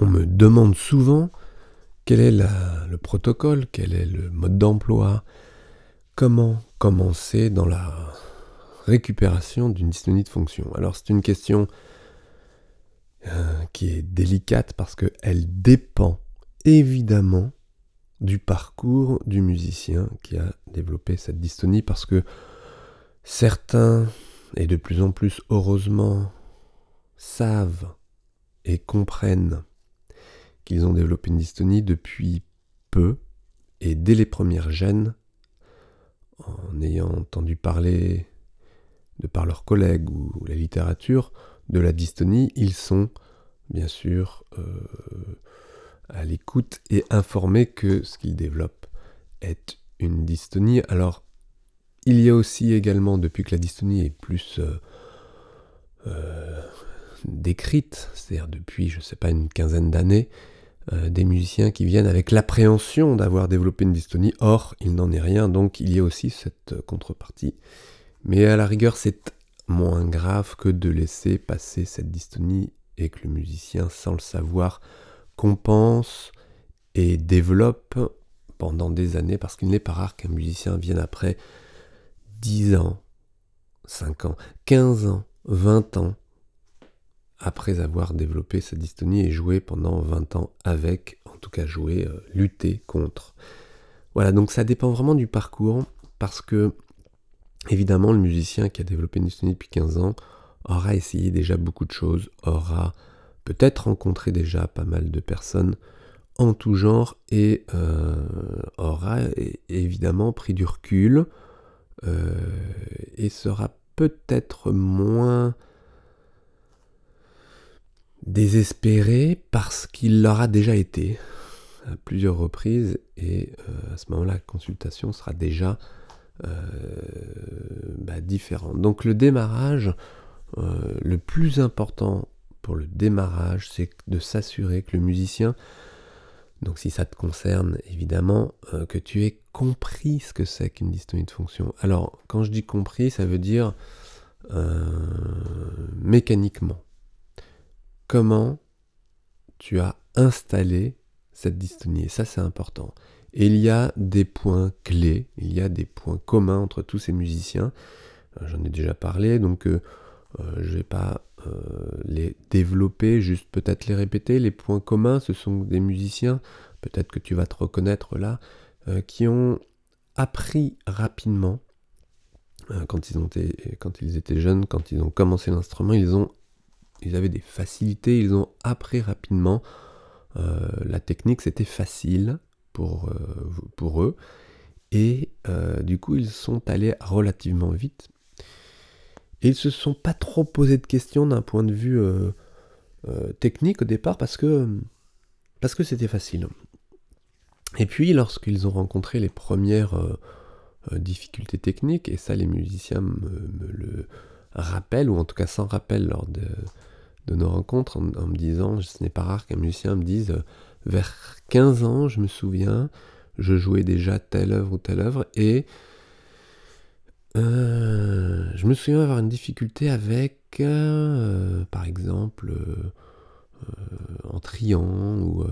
on me demande souvent quel est le protocole, quel est le mode d'emploi, comment commencer dans la récupération d'une dystonie de fonction. Alors c'est une question euh, qui est délicate parce qu'elle dépend évidemment du parcours du musicien qui a développé cette dystonie parce que certains, et de plus en plus heureusement, savent et comprennent qu'ils ont développé une dystonie depuis peu et dès les premières gènes, en ayant entendu parler de par leurs collègues ou la littérature de la dystonie, ils sont bien sûr euh, à l'écoute et informés que ce qu'ils développent est une dystonie. Alors, il y a aussi également, depuis que la dystonie est plus euh, euh, décrite, c'est-à-dire depuis, je ne sais pas, une quinzaine d'années, des musiciens qui viennent avec l'appréhension d'avoir développé une dystonie. Or, il n'en est rien, donc il y a aussi cette contrepartie. Mais à la rigueur, c'est moins grave que de laisser passer cette dystonie et que le musicien, sans le savoir, compense et développe pendant des années, parce qu'il n'est pas rare qu'un musicien vienne après 10 ans, 5 ans, 15 ans, 20 ans, après avoir développé sa dystonie et joué pendant 20 ans avec, en tout cas joué, euh, lutter contre. Voilà, donc ça dépend vraiment du parcours, parce que, évidemment, le musicien qui a développé une dystonie depuis 15 ans aura essayé déjà beaucoup de choses, aura peut-être rencontré déjà pas mal de personnes en tout genre et euh, aura évidemment pris du recul euh, et sera peut-être moins désespéré parce qu'il l'aura déjà été à plusieurs reprises et euh, à ce moment-là la consultation sera déjà bah, différente. Donc le démarrage, le plus important pour le démarrage, c'est de s'assurer que le musicien, donc si ça te concerne évidemment, euh, que tu aies compris ce que c'est qu'une dystonie de fonction. Alors quand je dis compris, ça veut dire euh, mécaniquement. Comment tu as installé cette dystonie. Et ça c'est important. Et il y a des points clés, il y a des points communs entre tous ces musiciens. Euh, j'en ai déjà parlé, donc je ne vais pas euh, les développer, juste peut-être les répéter. Les points communs, ce sont des musiciens, peut-être que tu vas te reconnaître là, euh, qui ont appris rapidement, euh, quand, ils ont quand ils étaient jeunes, quand ils ont commencé l'instrument, ils, ont, ils avaient des facilités, ils ont appris rapidement. la technique, c'était facile pour, pour eux. Et du coup, ils sont allés relativement vite et ils se sont pas trop posé de questions d'un point de vue euh, euh, technique au départ parce que parce que c'était facile. Et puis lorsqu'ils ont rencontré les premières euh, difficultés techniques, et ça les musiciens me, le rappellent, ou en tout cas s'en rappellent lors de, nos rencontres, en, me disant, ce n'est pas rare qu'un musicien me dise, vers 15 ans, je me souviens, je jouais déjà telle œuvre ou telle œuvre, et euh, je me souviens avoir une difficulté avec, euh, par exemple, euh, en triant ou,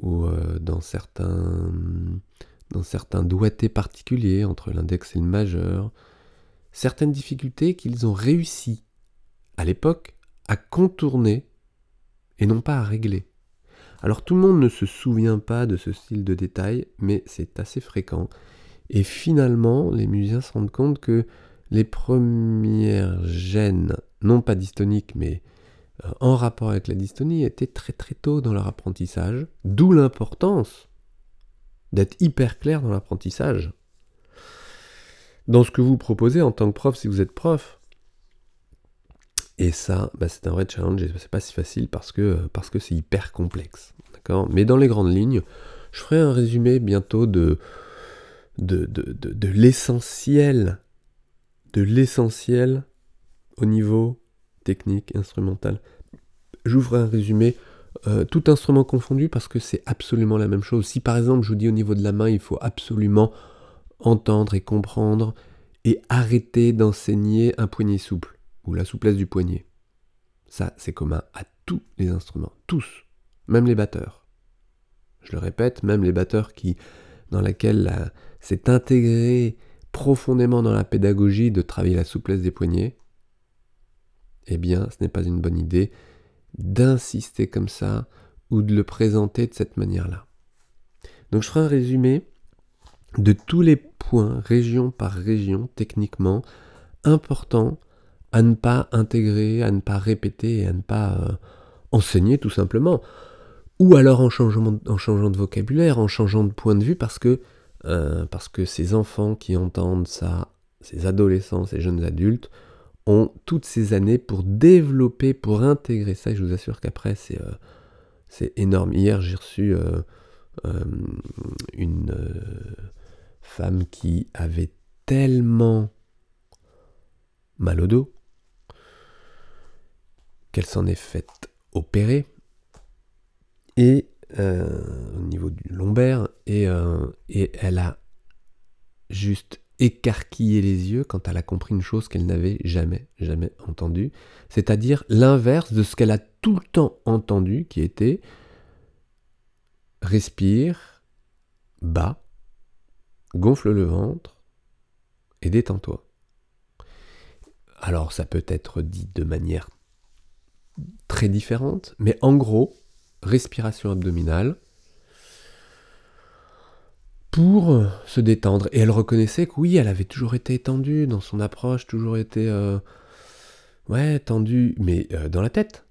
ou dans, certains, dans certains doigtés particuliers entre l'index et le majeur, certaines difficultés qu'ils ont réussi à l'époque à contourner et non pas à régler. Alors tout le monde ne se souvient pas de ce style de détail, mais c'est assez fréquent. Et finalement, les musiciens se rendent compte que les premières gènes, non pas dystoniques, mais euh, en rapport avec la dystonie, étaient très très tôt dans leur apprentissage, d'où l'importance d'être hyper clair dans l'apprentissage. Dans ce que vous proposez en tant que prof, si vous êtes prof. Et ça, bah, c'est un vrai challenge, et c'est pas si facile parce que que c'est hyper complexe. Mais dans les grandes lignes, je ferai un résumé bientôt de, l'essentiel, de l'essentiel au niveau technique, instrumental. J'ouvre un résumé, euh, tout instrument confondu, parce que c'est absolument la même chose. Si par exemple je vous dis au niveau de la main, il faut absolument entendre et comprendre et arrêter d'enseigner un poignet souple, la souplesse du poignet. Ça, c'est commun à tous les instruments, tous. même les batteurs. Je le répète, même les batteurs qui, dans laquelle c'est intégré profondément dans la pédagogie de travailler la souplesse des poignets, eh bien, ce n'est pas une bonne idée d'insister comme ça ou de le présenter de cette manière-là. Donc je ferai un résumé de tous les points, région par région, techniquement, importants à ne pas intégrer, à ne pas répéter à ne pas euh, enseigner tout simplement. Ou alors en, changeant, en changeant de vocabulaire, en changeant de point de vue, parce que, euh, parce que ces enfants qui entendent ça, ces adolescents, ces jeunes adultes, ont toutes ces années pour développer, pour intégrer ça, et je vous assure qu'après, c'est euh, énorme. Hier, j'ai reçu une femme qui avait tellement mal au dos qu'elle s'en est faite opérer et euh, au niveau du lombaire et, euh, et elle a juste écarquillé les yeux quand elle a compris une chose qu'elle n'avait jamais, jamais entendue, c'est-à-dire l'inverse de ce qu'elle a tout le temps entendu, qui était respire bas, gonfle le ventre et détends-toi. Alors ça peut être dit de manière très différente, mais en gros, respiration abdominale pour se détendre. Et elle reconnaissait que oui, elle avait toujours été étendue dans son approche, toujours été euh, ouais, tendue, mais euh, dans la tête.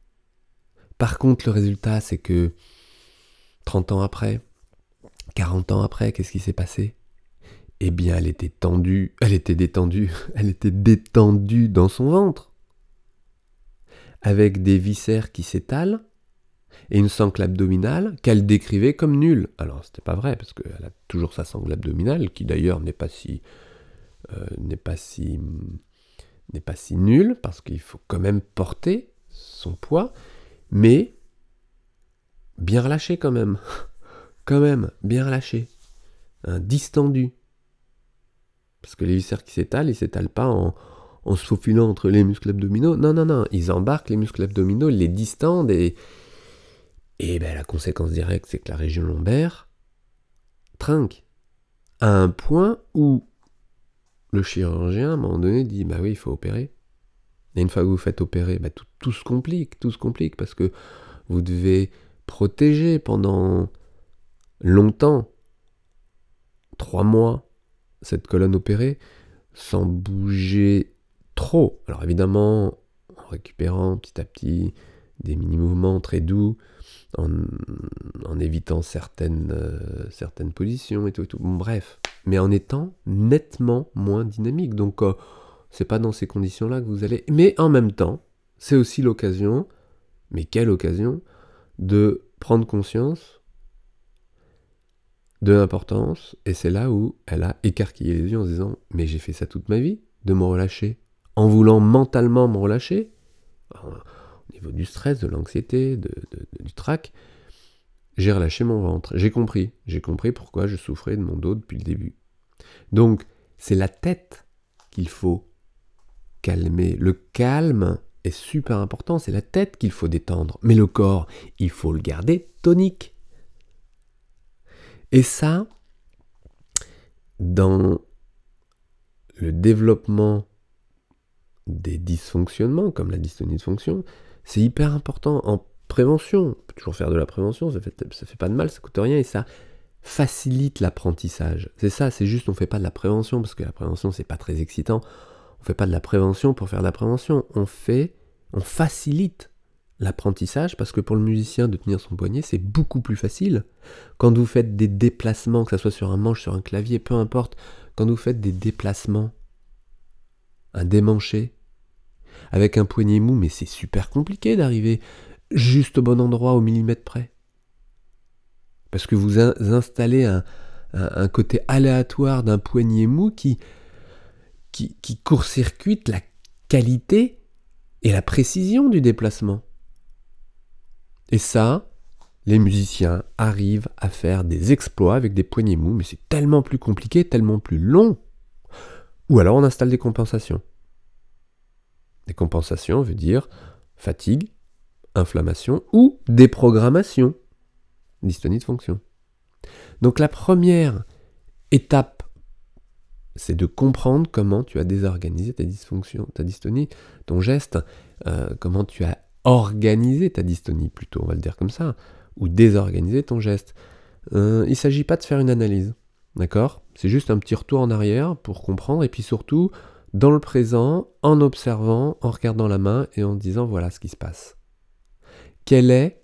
Par contre, le résultat, c'est que 30 ans après, 40 ans après, qu'est-ce qui s'est passé? Eh bien elle était tendue, elle était détendue, elle était détendue dans son ventre, avec des viscères qui s'étalent, et une sangle abdominale qu'elle décrivait comme nulle. Alors c'était pas vrai, parce qu'elle a toujours sa sangle abdominale, qui d'ailleurs n'est pas si... Euh, n'est pas si n'est pas si nulle, parce qu'il faut quand même porter son poids, mais bien relâché quand même. quand même, bien relâché. Distendu. Parce que les viscères qui s'étalent, ils s'étalent pas en, se faufilant entre les muscles abdominaux. Non, non, non. Ils embarquent les muscles abdominaux, ils les distendent et, et ben, la conséquence directe, c'est que la région lombaire trinque. À un point où le chirurgien, à un moment donné, dit Bah oui, il faut opérer. Et une fois que vous faites opérer, bah, tout, tout se complique, tout se complique parce que vous devez protéger pendant longtemps, trois mois, cette colonne opérée sans bouger trop. Alors évidemment, en récupérant petit à petit des mini-mouvements très doux, en, évitant certaines, euh, certaines positions et tout, bref, mais en étant nettement moins dynamique. Donc, euh, c'est pas dans ces conditions-là que vous allez. Mais en même temps, c'est aussi l'occasion, mais quelle occasion, de prendre conscience de l'importance, et c'est là où elle a écarquillé les yeux en se disant Mais j'ai fait ça toute ma vie, de me relâcher, en voulant mentalement me relâcher, au niveau du stress, de l'anxiété, du trac, j'ai relâché mon ventre. J'ai compris, j'ai compris pourquoi je souffrais de mon dos depuis le début. Donc, c'est la tête qu'il faut calmer. Le calme est super important, c'est la tête qu'il faut détendre. Mais le corps, il faut le garder tonique. Et ça, dans le développement des dysfonctionnements, comme la dystonie de fonction, c'est hyper important en prévention. On peut toujours faire de la prévention, ça fait, fait pas de mal, ça coûte rien et ça facilite l'apprentissage. C'est ça, c'est juste on fait pas de la prévention parce que la prévention c'est pas très excitant. On fait pas de la prévention pour faire de la prévention, on fait on facilite l'apprentissage, parce que pour le musicien de tenir son poignet, c'est beaucoup plus facile. Quand vous faites des déplacements, que ce soit sur un manche, sur un clavier, peu importe, quand vous faites des déplacements, un démanché, avec un poignet mou, mais c'est super compliqué d'arriver juste au bon endroit, au millimètre près. Parce que vous installez un, côté aléatoire d'un poignet mou qui, qui, qui court-circuite la qualité et la précision du déplacement. Et ça, les musiciens arrivent à faire des exploits avec des poignets mous, mais c'est tellement plus compliqué, tellement plus long. Ou alors on installe des compensations. Des compensations veut dire fatigue, inflammation ou déprogrammation. dystonie de fonction. Donc la première étape, c'est de comprendre comment tu as désorganisé ta dysfonction, ta dystonie, ton geste, euh, comment tu as organisé ta dystonie plutôt, on va le dire comme ça, ou désorganisé ton geste. Euh, il ne s'agit pas de faire une analyse, d'accord? C'est juste un petit retour en arrière pour comprendre, et puis surtout, dans le présent, en observant, en regardant la main et en disant voilà ce qui se passe. Quel est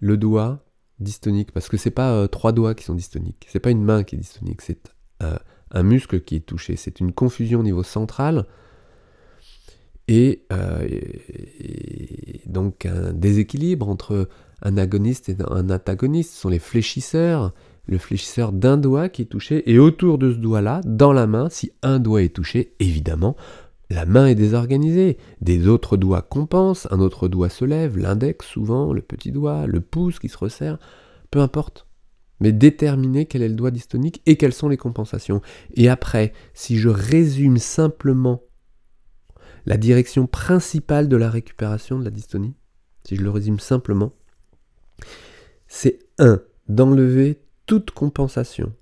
le doigt dystonique? Parce que c'est pas euh, trois doigts qui sont dystoniques, c'est pas une main qui est dystonique, c'est euh, un muscle qui est touché, c'est une confusion au niveau central et, et, donc un déséquilibre entre un agoniste et un antagoniste, ce sont les fléchisseurs, le fléchisseur d'un doigt qui est touché, et autour de ce doigt-là, dans la main, si un doigt est touché, évidemment, la main est désorganisée. Des autres doigts compensent, un autre doigt se lève, l'index souvent, le petit doigt, le pouce qui se resserre, peu importe. Mais déterminer quel est le doigt dystonique et quelles sont les compensations. Et après, si je résume simplement la direction principale de la récupération de la dystonie, si je le résume simplement, c'est 1. D'enlever toute compensation.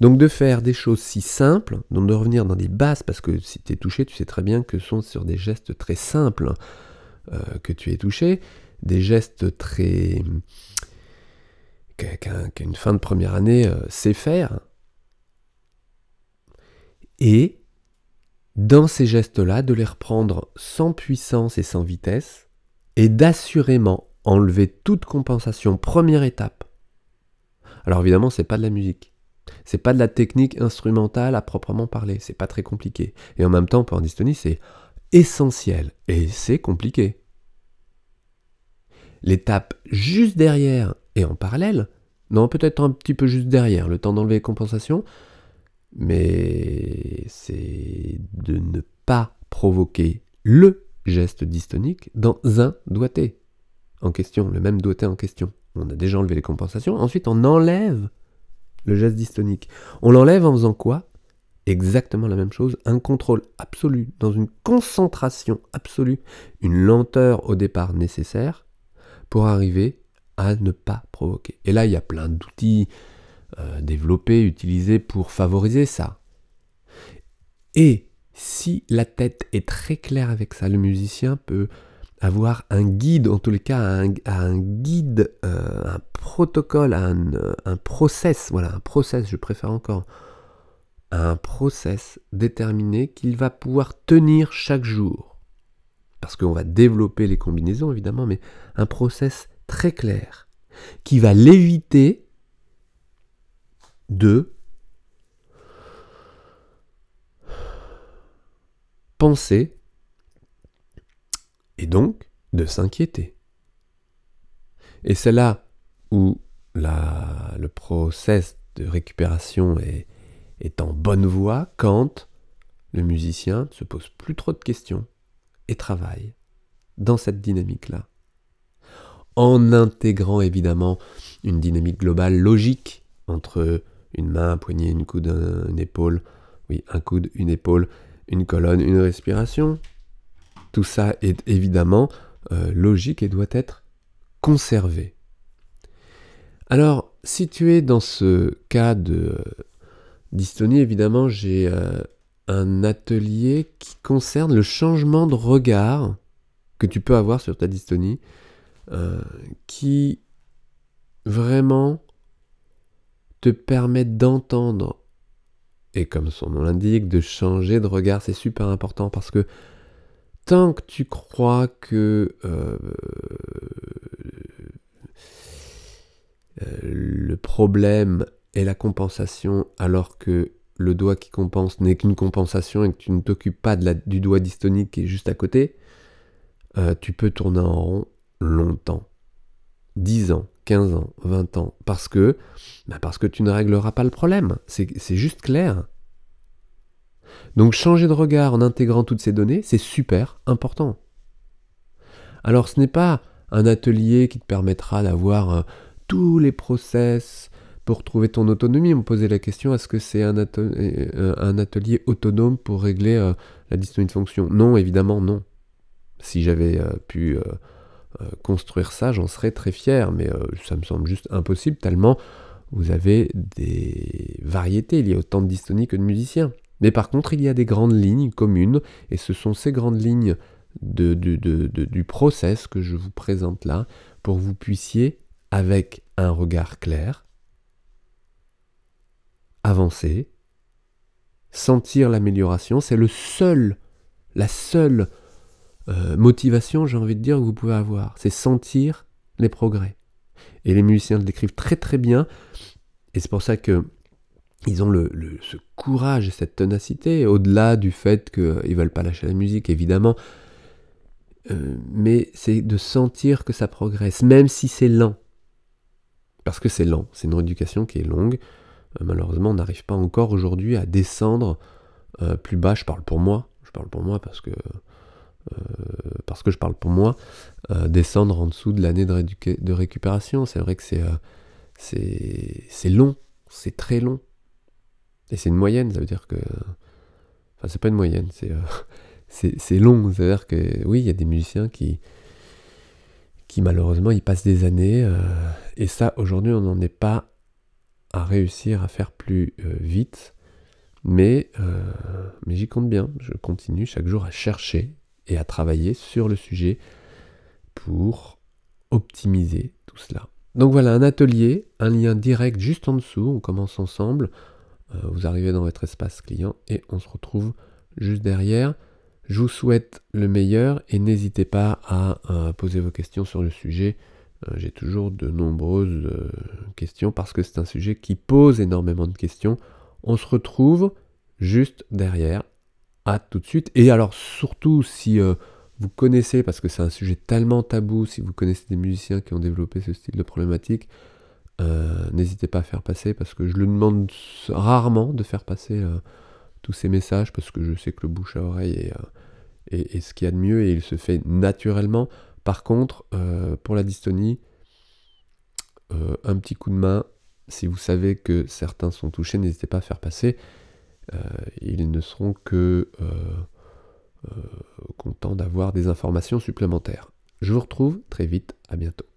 Donc de faire des choses si simples, donc de revenir dans des bases, parce que si tu es touché, tu sais très bien que ce sont sur des gestes très simples euh, que tu es touché, des gestes très... qu'une fin de première année euh, sait faire. Et dans ces gestes-là, de les reprendre sans puissance et sans vitesse, et d'assurément enlever toute compensation, première étape. Alors évidemment, c'est pas de la musique. C'est pas de la technique instrumentale à proprement parler, c'est pas très compliqué. Et en même temps, pour en dystonie, c'est essentiel et c'est compliqué. L'étape juste derrière et en parallèle, non, peut-être un petit peu juste derrière, le temps d'enlever les compensations, mais c'est de ne pas provoquer le geste dystonique dans un doigté en question, le même doigté en question. On a déjà enlevé les compensations. Ensuite, on enlève le geste dystonique. On l'enlève en faisant quoi? Exactement la même chose, un contrôle absolu, dans une concentration absolue, une lenteur au départ nécessaire pour arriver à ne pas provoquer. Et là, il y a plein d'outils euh, développés, utilisés pour favoriser ça. Et si la tête est très claire avec ça, le musicien peut avoir un guide, en tous les cas un, un guide, euh, un protocole, un, euh, un process, voilà, un process, je préfère encore, un process déterminé qu'il va pouvoir tenir chaque jour. Parce qu'on va développer les combinaisons, évidemment, mais un process très clair qui va l'éviter de penser et donc de s'inquiéter. Et c'est là où le process de récupération est, est en bonne voie quand le musicien ne se pose plus trop de questions et travaille dans cette dynamique-là. En intégrant évidemment une dynamique globale logique entre une main, un poignet, une coude, une épaule, oui, un coude, une épaule, une colonne, une respiration, tout ça est évidemment euh, logique et doit être conservé. Alors, si tu es dans ce cas de euh, dystonie, évidemment, j'ai euh, un atelier qui concerne le changement de regard que tu peux avoir sur ta dystonie, qui vraiment te permet d'entendre, et comme son nom l'indique, de changer de regard. C'est super important parce que tant que tu crois que euh, euh, le problème est la compensation alors que le doigt qui compense n'est qu'une compensation et que tu ne t'occupes pas du doigt dystonique qui est juste à côté, euh, tu peux tourner en rond longtemps. 10 ans, 15 ans, 20 ans. Parce que, bah parce que tu ne régleras pas le problème. C'est juste clair. Donc changer de regard en intégrant toutes ces données, c'est super important. Alors ce n'est pas un atelier qui te permettra d'avoir euh, tous les process pour trouver ton autonomie. On me posait la question, est-ce que c'est un, euh, atelier autonome pour régler euh, la dystonie de fonction? Non, évidemment non. Si j'avais pu construire ça, j'en serais très fier, mais ça me semble juste impossible tellement vous avez des variétés, il y a autant de dystonies que de musiciens. Mais par contre, il y a des grandes lignes communes, et ce sont ces grandes lignes du process que je vous présente là, pour que vous puissiez, avec un regard clair, avancer, sentir l'amélioration. C'est le seul, la seule euh, motivation, j'ai envie de dire, que vous pouvez avoir. C'est sentir les progrès. Et les musiciens le décrivent très très bien. Et c'est pour ça que ils ont le, ce courage et cette ténacité, au-delà du fait qu'ils veulent pas lâcher la musique, évidemment. Euh, mais c'est de sentir que ça progresse, même si c'est lent. Parce que c'est lent, c'est une éducation qui est longue. Euh, malheureusement, on n'arrive pas encore aujourd'hui à descendre euh, plus bas. Je parle pour moi, je parle pour moi parce que, parce que je parle pour moi, descendre en dessous de l'année de, de, récupération. C'est vrai que c'est c'est long, c'est très long. Et c'est une moyenne, ça veut dire que. Enfin, c'est pas une moyenne, c'est c'est long. C'est-à-dire que oui, il y a des musiciens qui, qui malheureusement, ils passent des années. Euh, et ça, aujourd'hui, on n'en est pas à réussir à faire plus euh, vite. Mais, euh, mais j'y compte bien. Je continue chaque jour à chercher et à travailler sur le sujet pour optimiser tout cela. Donc voilà, un atelier, un lien direct juste en dessous. On commence ensemble. Vous arrivez dans votre espace client et on se retrouve juste derrière. Je vous souhaite le meilleur et n'hésitez pas à, poser vos questions sur le sujet. Euh, j'ai toujours de nombreuses euh, questions parce que c'est un sujet qui pose énormément de questions. On se retrouve juste derrière. À tout de suite. Et alors surtout si euh, vous connaissez, parce que c'est un sujet tellement tabou, si vous connaissez des musiciens qui ont développé ce style de problématique, n'hésitez pas à faire passer parce que je le demande rarement de faire passer tous ces messages parce que je sais que le bouche à oreille est, euh, ce qu'il y a de mieux et il se fait naturellement. Par contre, euh, pour la dystonie, euh, un petit coup de main, si vous savez que certains sont touchés, n'hésitez pas à faire passer. ils ne seront que contents d'avoir des informations supplémentaires. Je vous retrouve très vite, à bientôt.